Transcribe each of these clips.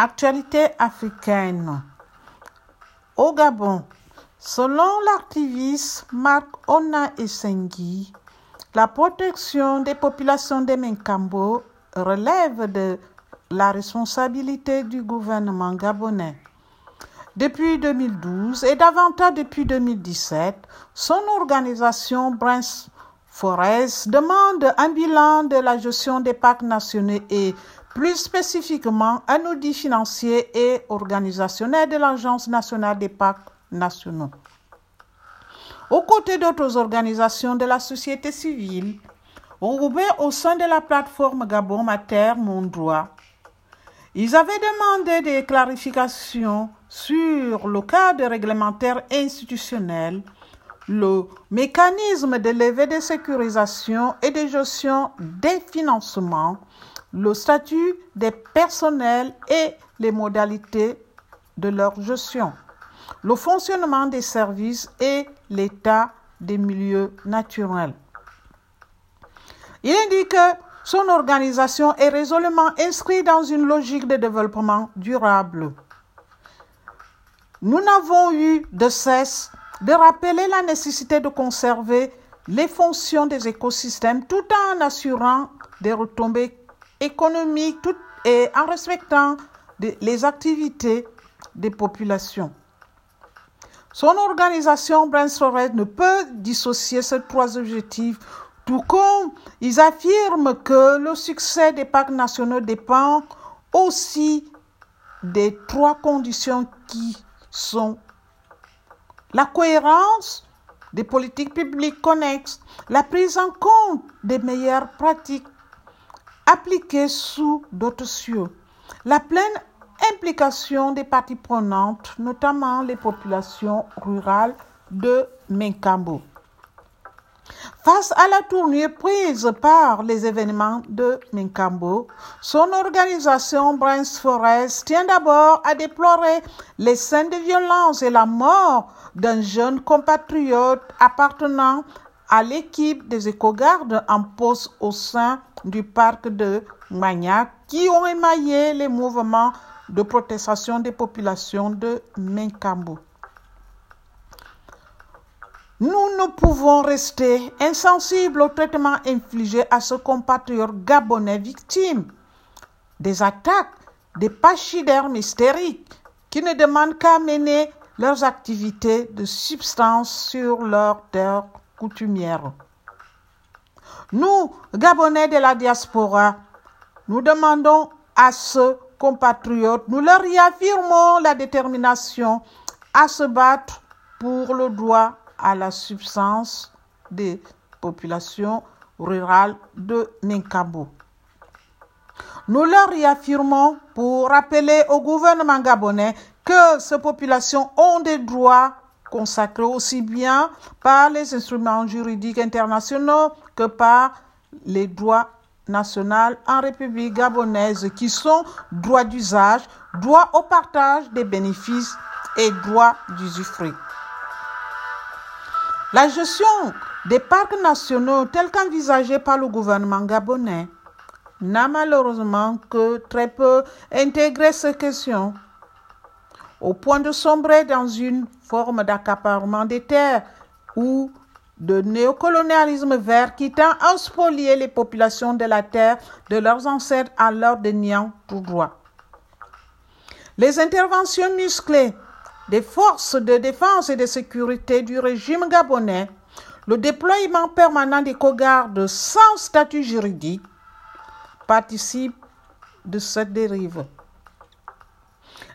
Actualité africaine. Au Gabon, selon l'activiste Marc Ona Essengi, la protection des populations de Menkambo relève de la responsabilité du gouvernement gabonais. Depuis 2012 et davantage depuis 2017, son organisation Brins Forest demande un bilan de la gestion des parcs nationaux et plus spécifiquement un audit financier et organisationnel de l'Agence nationale des parcs nationaux. Aux côtés d'autres organisations de la société civile, au sein de la plateforme Gabon Mater Mon Droit, ils avaient demandé des clarifications sur le cadre réglementaire institutionnel, le mécanisme de levée de sécurisation et de gestion des financements le statut des personnels et les modalités de leur gestion, le fonctionnement des services et l'état des milieux naturels. Il indique que son organisation est résolument inscrite dans une logique de développement durable. Nous n'avons eu de cesse de rappeler la nécessité de conserver les fonctions des écosystèmes tout en assurant des retombées économique tout, et en respectant les activités des populations. Son organisation Brainstorm ne peut dissocier ces trois objectifs, tout comme ils affirment que le succès des parcs nationaux dépend aussi des trois conditions qui sont la cohérence des politiques publiques connexes, la prise en compte des meilleures pratiques appliquée sous d'autres cieux. La pleine implication des parties prenantes, notamment les populations rurales de Menkambo. Face à la tournure prise par les événements de Menkambo, son organisation Brains Forest tient d'abord à déplorer les scènes de violence et la mort d'un jeune compatriote appartenant à l'équipe des éco-gardes en poste au sein du parc de Magnac qui ont émaillé les mouvements de protestation des populations de Menkambo. Nous ne pouvons rester insensibles au traitement infligé à ce compatriote gabonais victime des attaques des pachydermes hystériques qui ne demandent qu'à mener leurs activités de substance sur leur terre Nous, Gabonais de la diaspora, nous demandons à ce compatriotes, nous leur réaffirmons la détermination à se battre pour le droit à la subsistance des populations rurales de Ninkabo. Nous leur réaffirmons pour rappeler au gouvernement gabonais que ces populations ont des droits consacrés aussi bien par les instruments juridiques internationaux que par les droits nationaux en République gabonaise qui sont droits d'usage, droit au partage des bénéfices et droit d'usufruit. La gestion des parcs nationaux tels qu'envisagés par le gouvernement gabonais n'a malheureusement que très peu intégré ces questions au point de sombrer dans une forme d'accaparement des terres ou de néocolonialisme vert qui tend à spolier les populations de la terre de leurs ancêtres à leur déniant tout droit. Les interventions musclées des forces de défense et de sécurité du régime gabonais, le déploiement permanent des cogardes sans statut juridique participent de cette dérive.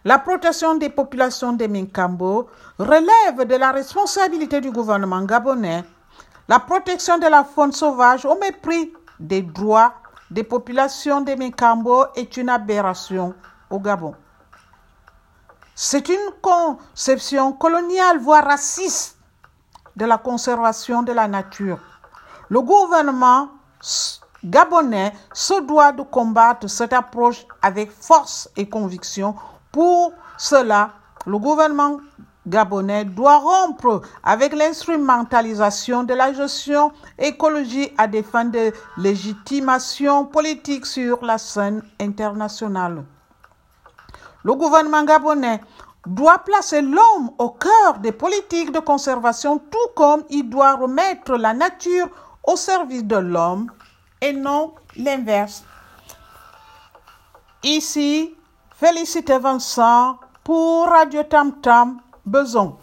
La protection des populations de Minkambo relève de la responsabilité du gouvernement gabonais. La protection de la faune sauvage au mépris des droits des populations de Minkambo est une aberration au Gabon. C'est une conception coloniale, voire raciste, de la conservation de la nature. Le gouvernement gabonais se doit de combattre cette approche avec force et conviction pour cela, le gouvernement gabonais doit rompre avec l'instrumentalisation de la gestion écologique à des fins de légitimation politique sur la scène internationale. Le gouvernement gabonais doit placer l'homme au cœur des politiques de conservation, tout comme il doit remettre la nature au service de l'homme et non l'inverse. Ici, Félicité Vincent pour Radio Tam Tam Beson.